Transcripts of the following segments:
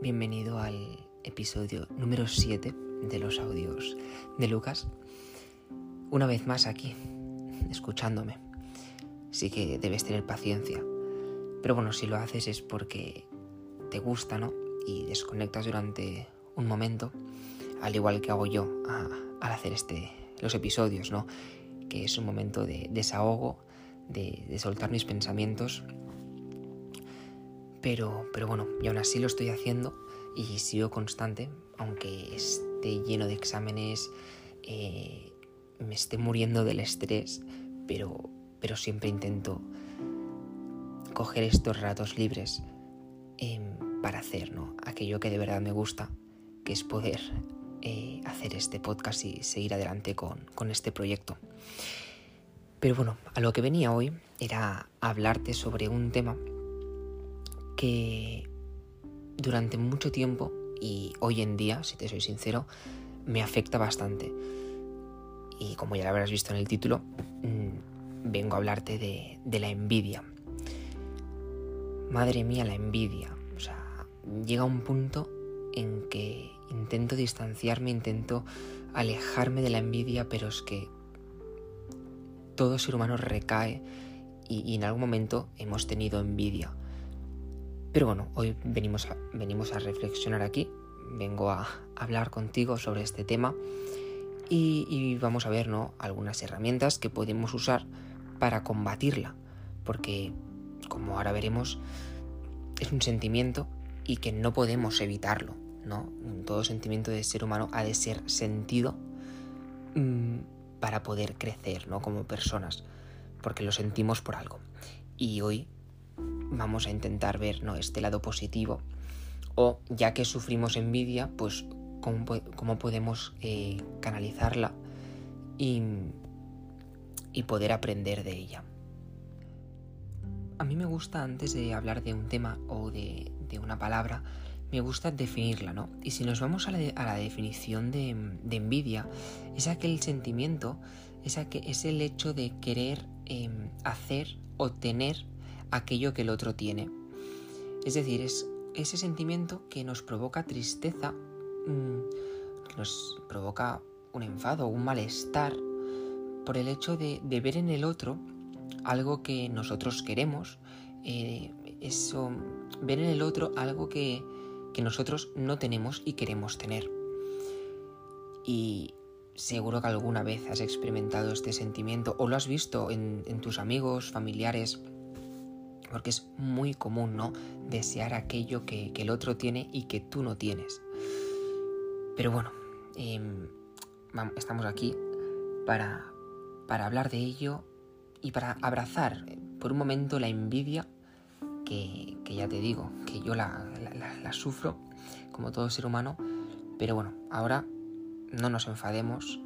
bienvenido al episodio número 7 de los audios de Lucas. Una vez más aquí, escuchándome. Sí que debes tener paciencia. Pero bueno, si lo haces es porque te gusta, ¿no? Y desconectas durante un momento, al igual que hago yo al hacer este, los episodios, ¿no? Que es un momento de desahogo, de, de soltar mis pensamientos pero, pero bueno, y aún así lo estoy haciendo y sigo constante, aunque esté lleno de exámenes, eh, me esté muriendo del estrés, pero, pero siempre intento coger estos ratos libres em, para hacer ¿no? aquello que de verdad me gusta, que es poder eh, hacer este podcast y seguir adelante con, con este proyecto. Pero bueno, a lo que venía hoy era hablarte sobre un tema que durante mucho tiempo y hoy en día, si te soy sincero, me afecta bastante. Y como ya lo habrás visto en el título, mm, vengo a hablarte de, la envidia. Madre mía, la envidia. O sea, llega un punto en que intento distanciarme, intento alejarme de la envidia, pero es que todo ser humano recae y, y en algún momento hemos tenido envidia. Pero bueno, hoy venimos a, venimos a reflexionar aquí, vengo a hablar contigo sobre este tema y, vamos a ver ¿no? algunas herramientas que podemos usar para combatirla, porque como ahora veremos, es un sentimiento y que no podemos evitarlo, ¿no? Todo sentimiento de ser humano ha de ser sentido mmm, para poder crecer, ¿no? Como personas, porque lo sentimos por algo. Y hoy vamos a intentar ver ¿no? este lado positivo. O ya que sufrimos envidia, pues cómo, podemos eh, canalizarla y, y poder aprender de ella. A mí me gusta, antes de hablar de un tema o de, de una palabra, me gusta definirla, ¿no? Y si nos vamos a la, a la definición de, de, envidia, es aquel sentimiento, es, es el hecho de querer eh, hacer o tener aquello que el otro tiene. Es decir, es ese sentimiento que nos provoca tristeza, mm, nos provoca un enfado, un malestar, por el hecho de, ver en el otro algo que nosotros queremos, eh, eso, ver en el otro algo que, nosotros no tenemos y queremos tener. Y seguro que alguna vez has experimentado este sentimiento o lo has visto en tus amigos, familiares, porque es muy común, ¿no? Desear aquello que, el otro tiene y que tú no tienes. Pero bueno, em, estamos aquí para, hablar de ello y para abrazar eh, por un momento la envidia que, ya te digo, que yo la, sufro como todo ser humano. Pero bueno, ahora no nos enfademos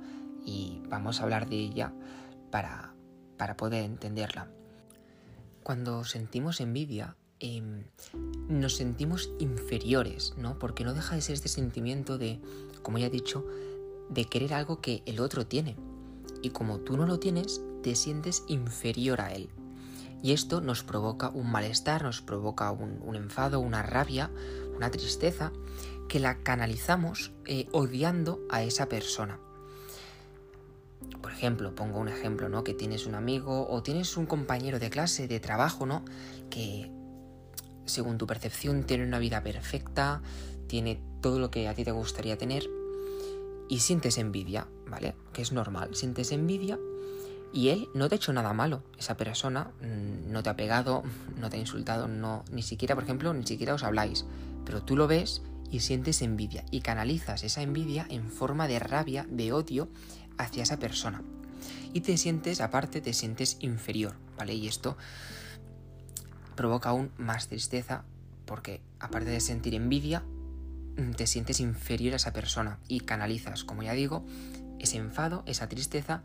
y vamos a hablar de ella para poder entenderla. Cuando sentimos envidia, em, nos sentimos inferiores, ¿no? Porque no deja de ser este sentimiento de, como ya he dicho, de querer algo que el otro tiene. Y como tú no lo tienes, te sientes inferior a él. Y esto nos provoca un malestar, nos provoca un, enfado, una rabia, una tristeza, que la canalizamos eh, odiando a esa persona. Por ejemplo, pongo un ejemplo, ¿no? Que tienes un amigo o tienes un compañero de clase, de trabajo, ¿no? Que según tu percepción tiene una vida perfecta, tiene todo lo que a ti te gustaría tener y sientes envidia, ¿vale? Que es normal, sientes envidia y él no te ha hecho nada malo. Esa persona mm, no te ha pegado, no te ha insultado, no, ni siquiera, por ejemplo, ni siquiera os habláis. Pero tú lo ves y sientes envidia y canalizas esa envidia en forma de rabia, de odio hacia esa persona. Y te sientes, aparte, te sientes inferior, ¿vale? Y esto provoca aún más tristeza porque, aparte de sentir envidia, te sientes inferior a esa persona y canalizas, como ya digo, ese enfado, esa tristeza,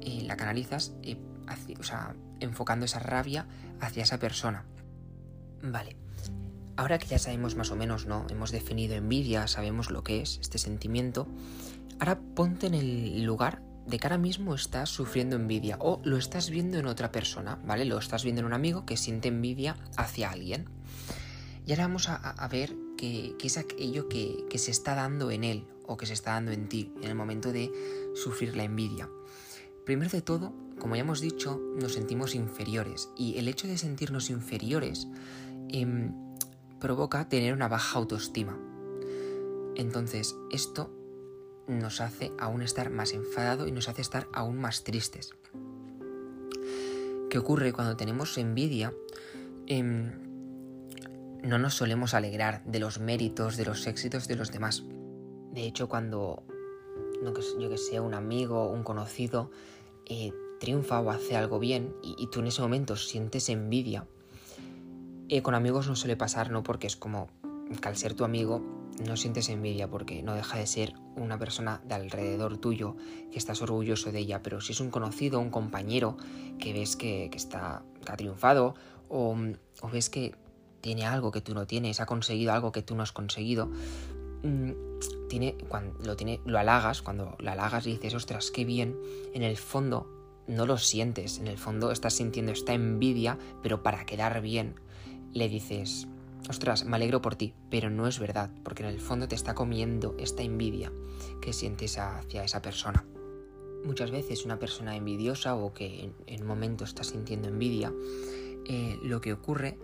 eh, la canalizas, enfocando esa rabia hacia esa persona. Vale. Ahora que ya sabemos más o menos, ¿no? Hemos definido envidia, sabemos lo que es este sentimiento, Ahora ponte en el lugar de que ahora mismo estás sufriendo envidia o lo estás viendo en otra persona, ¿vale? Lo estás viendo en un amigo que siente envidia hacia alguien. Y ahora vamos a, ver que, es aquello que, que se está dando en él o que se está dando en ti en el momento de sufrir la envidia. Primero de todo, como ya hemos dicho, nos sentimos inferiores y el hecho de sentirnos inferiores em, provoca tener una baja autoestima. Entonces, esto nos hace aún estar más enfadado y nos hace estar aún más tristes. ¿Qué ocurre cuando tenemos envidia? Em, no nos solemos alegrar de los méritos, de los éxitos de los demás. De hecho, cuando, yo que sé, un amigo, un conocido, eh, triunfa o hace algo bien y, tú en ese momento sientes envidia, eh, con amigos no suele pasar, ¿no? Porque es como que al ser tu amigo no sientes envidia porque no deja de ser una persona de alrededor tuyo que estás orgulloso de ella, pero si es un conocido, un compañero que ves que, está, ha triunfado o, ves que tiene algo que tú no tienes, ha conseguido algo que tú no has conseguido, mm, tiene, cuando lo, tiene, lo halagas, cuando lo halagas y dices, ostras, qué bien, en el fondo no lo sientes, en el fondo estás sintiendo esta envidia, pero para quedar bien le dices, ostras, me alegro por ti, pero no es verdad, porque en el fondo te está comiendo esta envidia que sientes hacia esa persona. Muchas veces una persona envidiosa o que en, un momento está sintiendo envidia, eh, lo que ocurre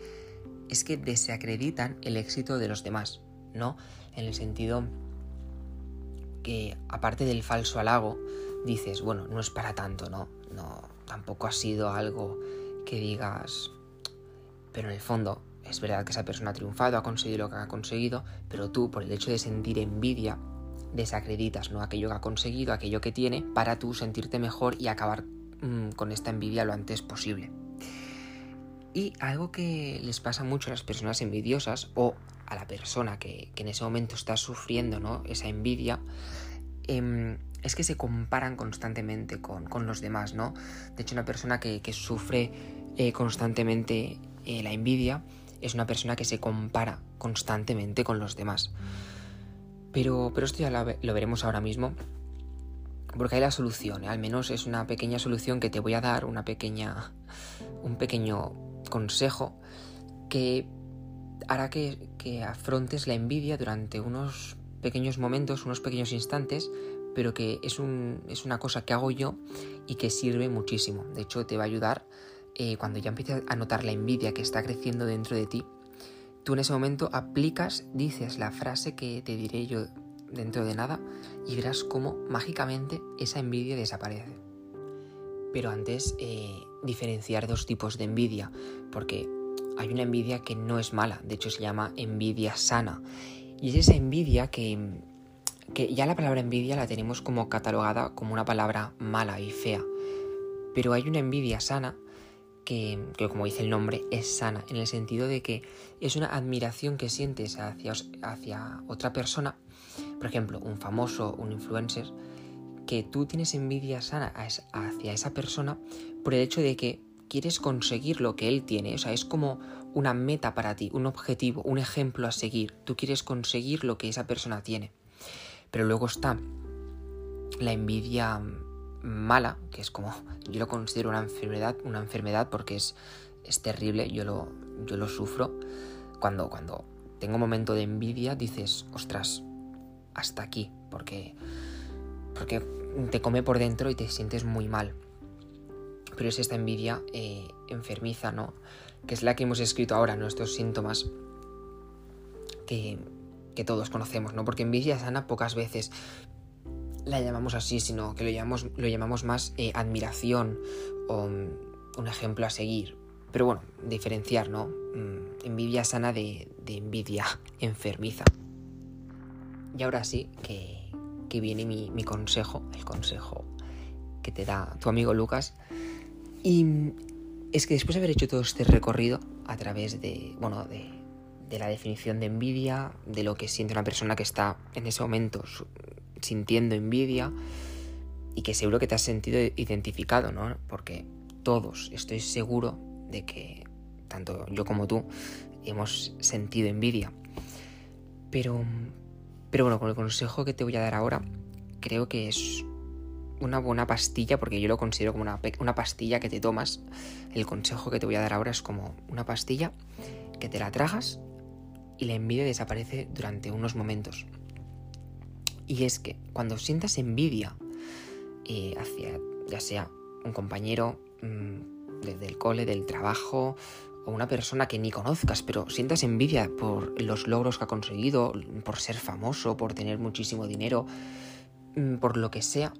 es que desacreditan el éxito de los demás, ¿no? En el sentido que, aparte del falso halago, dices, bueno, no es para tanto, ¿no? No, tampoco ha sido algo que digas, pero en el fondo es verdad que esa persona ha triunfado, ha conseguido lo que ha conseguido, pero tú, por el hecho de sentir envidia, desacreditas ¿no? aquello que ha conseguido, aquello que tiene, para tú sentirte mejor y acabar mm, con esta envidia lo antes posible. Y algo que les pasa mucho a las personas envidiosas o a la persona que, en ese momento está sufriendo ¿no? esa envidia, em, es que se comparan constantemente con, los demás, ¿no? De hecho, una persona que, sufre eh, constantemente eh, la envidia es una persona que se compara constantemente con los demás. Pero, pero esto ya lo, veremos ahora mismo. Porque hay la solución, ¿eh? al menos es una pequeña solución que te voy a dar, una pequeña, un pequeño consejo que hará que, que afrontes la envidia durante unos pequeños momentos, unos pequeños instantes, pero que es, un, es una cosa que hago yo y que sirve muchísimo. De hecho, te va a ayudar eh, cuando ya empieces a notar la envidia que está creciendo dentro de ti, tú en ese momento aplicas, dices la frase que te diré yo dentro de nada y verás cómo mágicamente esa envidia desaparece. Pero antes, eh, diferenciar dos tipos de envidia, porque hay una envidia que no es mala, de hecho se llama envidia sana. Y es esa envidia que, que ya la palabra envidia la tenemos como catalogada como una palabra mala y fea. Pero hay una envidia sana que, como dice el nombre, es sana, en el sentido de que es una admiración que sientes hacia, hacia otra persona, por ejemplo, un famoso, un influencer, que tú tienes envidia sana hacia esa persona por el hecho de que quieres conseguir lo que él tiene, o sea, es como una meta para ti, un objetivo, un ejemplo a seguir, tú quieres conseguir lo que esa persona tiene. Pero luego está la envidia mala, que es como, yo lo considero una enfermedad, una enfermedad porque es, es terrible, yo lo, yo lo sufro. Cuando, cuando tengo un momento de envidia, dices, ostras, hasta aquí, porque, porque te come por dentro y te sientes muy mal. Pero es esta envidia eh, enfermiza, ¿no? Que es la que hemos escrito ahora, nuestros síntomas que, que todos conocemos, ¿no? Porque envidia sana pocas veces la llamamos así, sino que lo llamamos, lo llamamos más eh, admiración o mm, un ejemplo a seguir. Pero bueno, diferenciar, ¿no? Mm, envidia sana de, envidia enfermiza. Y ahora sí que, viene mi, consejo, el consejo que te da tu amigo Lucas. Y mm, es que después de haber hecho todo este recorrido a través de, bueno, de, de la definición de envidia, de lo que siente una persona que está en ese momento sintiendo envidia y que seguro que te has sentido identificado, ¿no? Porque todos, estoy seguro de que tanto yo como tú hemos sentido envidia. Pero, pero bueno, con el consejo que te voy a dar ahora, creo que es una buena pastilla, porque yo lo considero como una, una pastilla que te tomas. El consejo que te voy a dar ahora es como una pastilla que te la tragas y la envidia desaparece durante unos momentos. Y es que cuando sientas envidia eh, hacia ya sea un compañero mm, desde el cole, del trabajo, o una persona que ni conozcas, pero sientas envidia por los logros que ha conseguido, por ser famoso, por tener muchísimo dinero, mm, por lo que sea,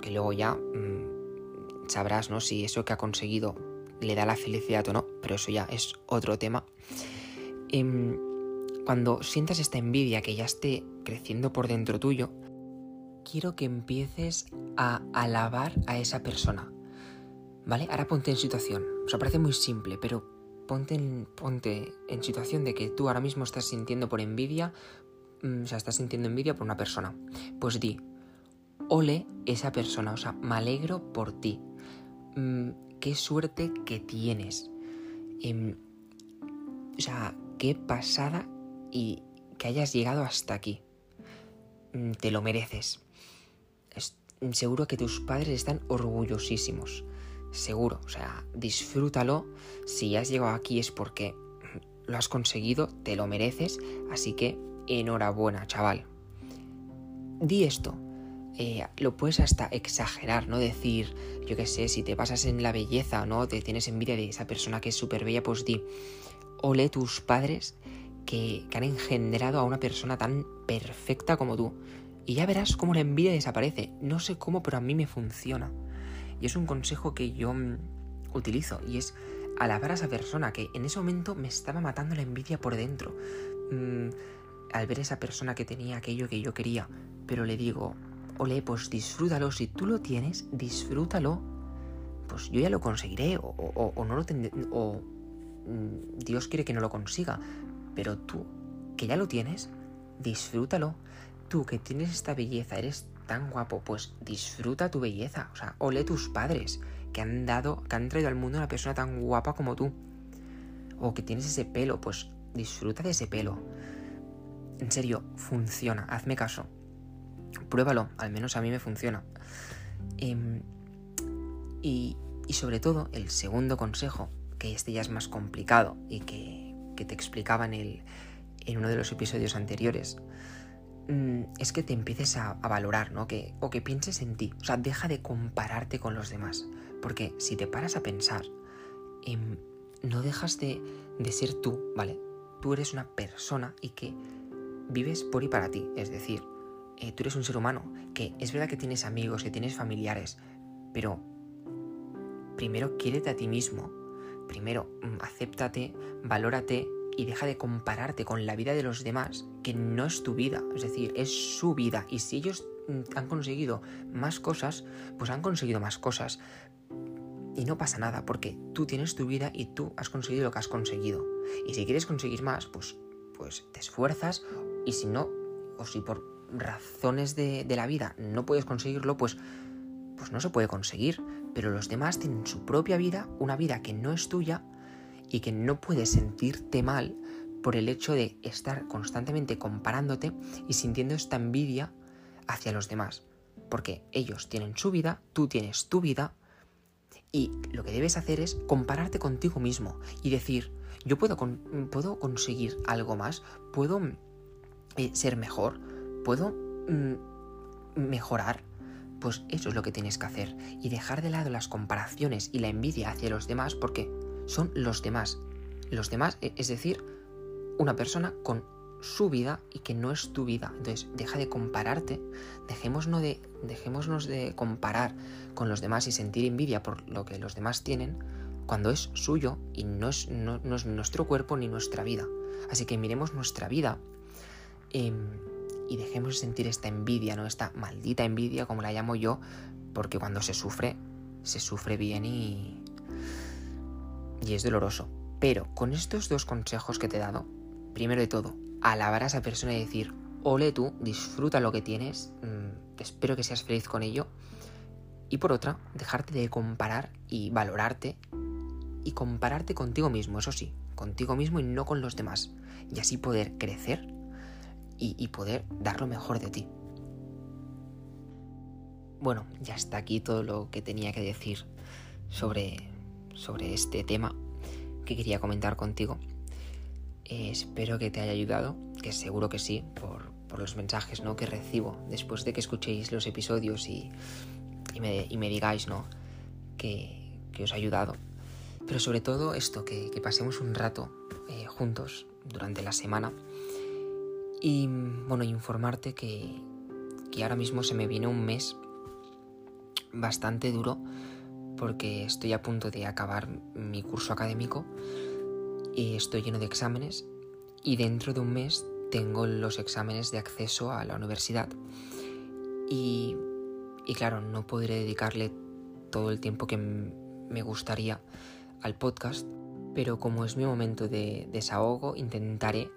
que luego ya mm, sabrás, ¿no? Si eso que ha conseguido le da la felicidad o no, pero eso ya es otro tema. Em, cuando sientas esta envidia que ya esté creciendo por dentro tuyo, quiero que empieces a alabar a esa persona. ¿Vale? Ahora ponte en situación. O sea, parece muy simple, pero ponte en, ponte en situación de que tú ahora mismo estás sintiendo por envidia, mm, o sea, estás sintiendo envidia por una persona. Pues di, ole esa persona, o sea, me alegro por ti. Mm, qué suerte que tienes. Em, o sea, qué pasada y que hayas llegado hasta aquí. Mm, te lo mereces. seguro que tus padres están orgullosísimos. Seguro, o sea, disfrútalo. Si has llegado aquí es porque lo has conseguido, te lo mereces. Así que enhorabuena, chaval. Di esto. Eh, lo puedes hasta exagerar, ¿no? Decir, yo qué sé, si te pasas en la belleza, ¿no? Te tienes envidia de esa persona que es súper bella, pues di, ole tus padres que, han engendrado a una persona tan perfecta como tú. Y ya verás cómo la envidia desaparece. No sé cómo, pero a mí me funciona. Y es un consejo que yo mm, utilizo. Y es alabar a esa persona que en ese momento me estaba matando la envidia por dentro. Mm, al ver a esa persona que tenía aquello que yo quería. Pero le digo, ole, pues disfrútalo. Si tú lo tienes, disfrútalo. Pues yo ya lo conseguiré. O, no lo. O mm, Dios quiere que no lo consiga. Pero tú, que ya lo tienes, disfrútalo. Tú que tienes esta belleza, eres tan guapo, pues disfruta tu belleza. O sea, ole tus padres que han dado, que han traído al mundo una persona tan guapa como tú. O que tienes ese pelo, pues disfruta de ese pelo. En serio, funciona, hazme caso. Pruébalo, al menos a mí me funciona. Em, y, y sobre todo, el segundo consejo, que este ya es más complicado y que te explicaba en, el, en uno de los episodios anteriores, mm, es que te empieces a, valorar, ¿no? Que, o que pienses en ti. O sea, deja de compararte con los demás. Porque si te paras a pensar, em, no dejas de, de ser tú, ¿vale? Tú eres una persona y que vives por y para ti. Es decir, eh, tú eres un ser humano que es verdad que tienes amigos, que tienes familiares, pero primero quiérete a ti mismo primero, mm, acéptate, valórate y deja de compararte con la vida de los demás, que no es tu vida, es decir, es su vida. Y si ellos mm, han conseguido más cosas, pues han conseguido más cosas. Y no pasa nada, porque tú tienes tu vida y tú has conseguido lo que has conseguido. Y si quieres conseguir más, pues, pues te esfuerzas. Y si no, o si por razones de, de la vida no puedes conseguirlo, pues, pues no se puede conseguir pero los demás tienen su propia vida, una vida que no es tuya y que no puedes sentirte mal por el hecho de estar constantemente comparándote y sintiendo esta envidia hacia los demás. Porque ellos tienen su vida, tú tienes tu vida y lo que debes hacer es compararte contigo mismo y decir, yo puedo, puedo conseguir algo más, puedo eh, ser mejor, puedo mm, mejorar, pues eso es lo que tienes que hacer y dejar de lado las comparaciones y la envidia hacia los demás porque son los demás. Los demás, e, es decir, una persona con su vida y que no es tu vida. Entonces, deja de compararte, dejémonos de, dejémonos de comparar con los demás y sentir envidia por lo que los demás tienen cuando es suyo y no es, no, es nuestro cuerpo ni nuestra vida. Así que miremos nuestra vida. Em, y dejemos de sentir esta envidia, ¿no? Esta maldita envidia, como la llamo yo, porque cuando se sufre, se sufre bien y. y es doloroso. Pero con estos dos consejos que te he dado, primero de todo, alabar a esa persona y decir, ole tú, disfruta lo que tienes, mm, espero que seas feliz con ello. Y por otra, dejarte de comparar y valorarte y compararte contigo mismo, eso sí, contigo mismo y no con los demás. Y así poder crecer y, poder dar lo mejor de ti. Bueno, ya está aquí todo lo que tenía que decir sobre, sobre este tema que quería comentar contigo. Eh, espero que te haya ayudado, que seguro que sí, por, los mensajes ¿no? que recibo después de que escuchéis los episodios y, me, digáis ¿no? que, os ha ayudado. Pero sobre todo esto, que, pasemos un rato eh, juntos durante la semana y bueno, informarte que, que ahora mismo se me viene un mes bastante duro porque estoy a punto de acabar mi curso académico y estoy lleno de exámenes y dentro de un mes tengo los exámenes de acceso a la universidad. Y, y claro, no podré dedicarle todo el tiempo que me gustaría al podcast, pero como es mi momento de desahogo, intentaré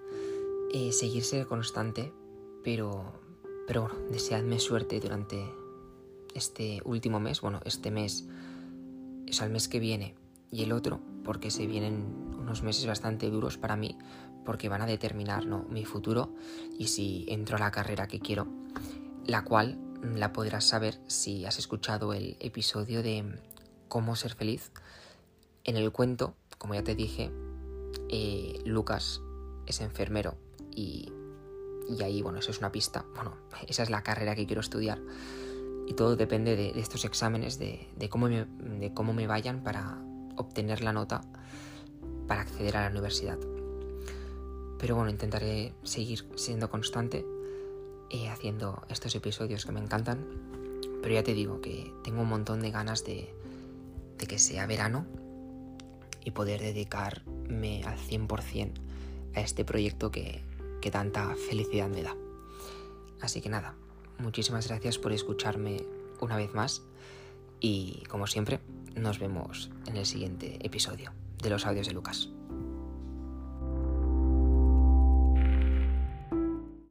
eh, seguir ser constante, pero, pero deseadme suerte durante este último mes, bueno, este mes es al mes que viene y el otro, porque se vienen unos meses bastante duros para mí, porque van a determinar ¿no? mi futuro y si entro a la carrera que quiero, la cual la podrás saber si has escuchado el episodio de cómo ser feliz. En el cuento, como ya te dije, eh, Lucas es enfermero y, ahí, bueno, eso es una pista. Bueno, esa es la carrera que quiero estudiar y todo depende de, estos exámenes, de, cómo me, de cómo me vayan para obtener la nota para acceder a la universidad. Pero bueno, intentaré seguir siendo constante eh, haciendo estos episodios que me encantan. Pero ya te digo que tengo un montón de ganas de, de que sea verano y poder dedicarme al 100% a este proyecto que, que tanta felicidad me da. Así que nada, muchísimas gracias por escucharme una vez más y como siempre nos vemos en el siguiente episodio de los audios de Lucas.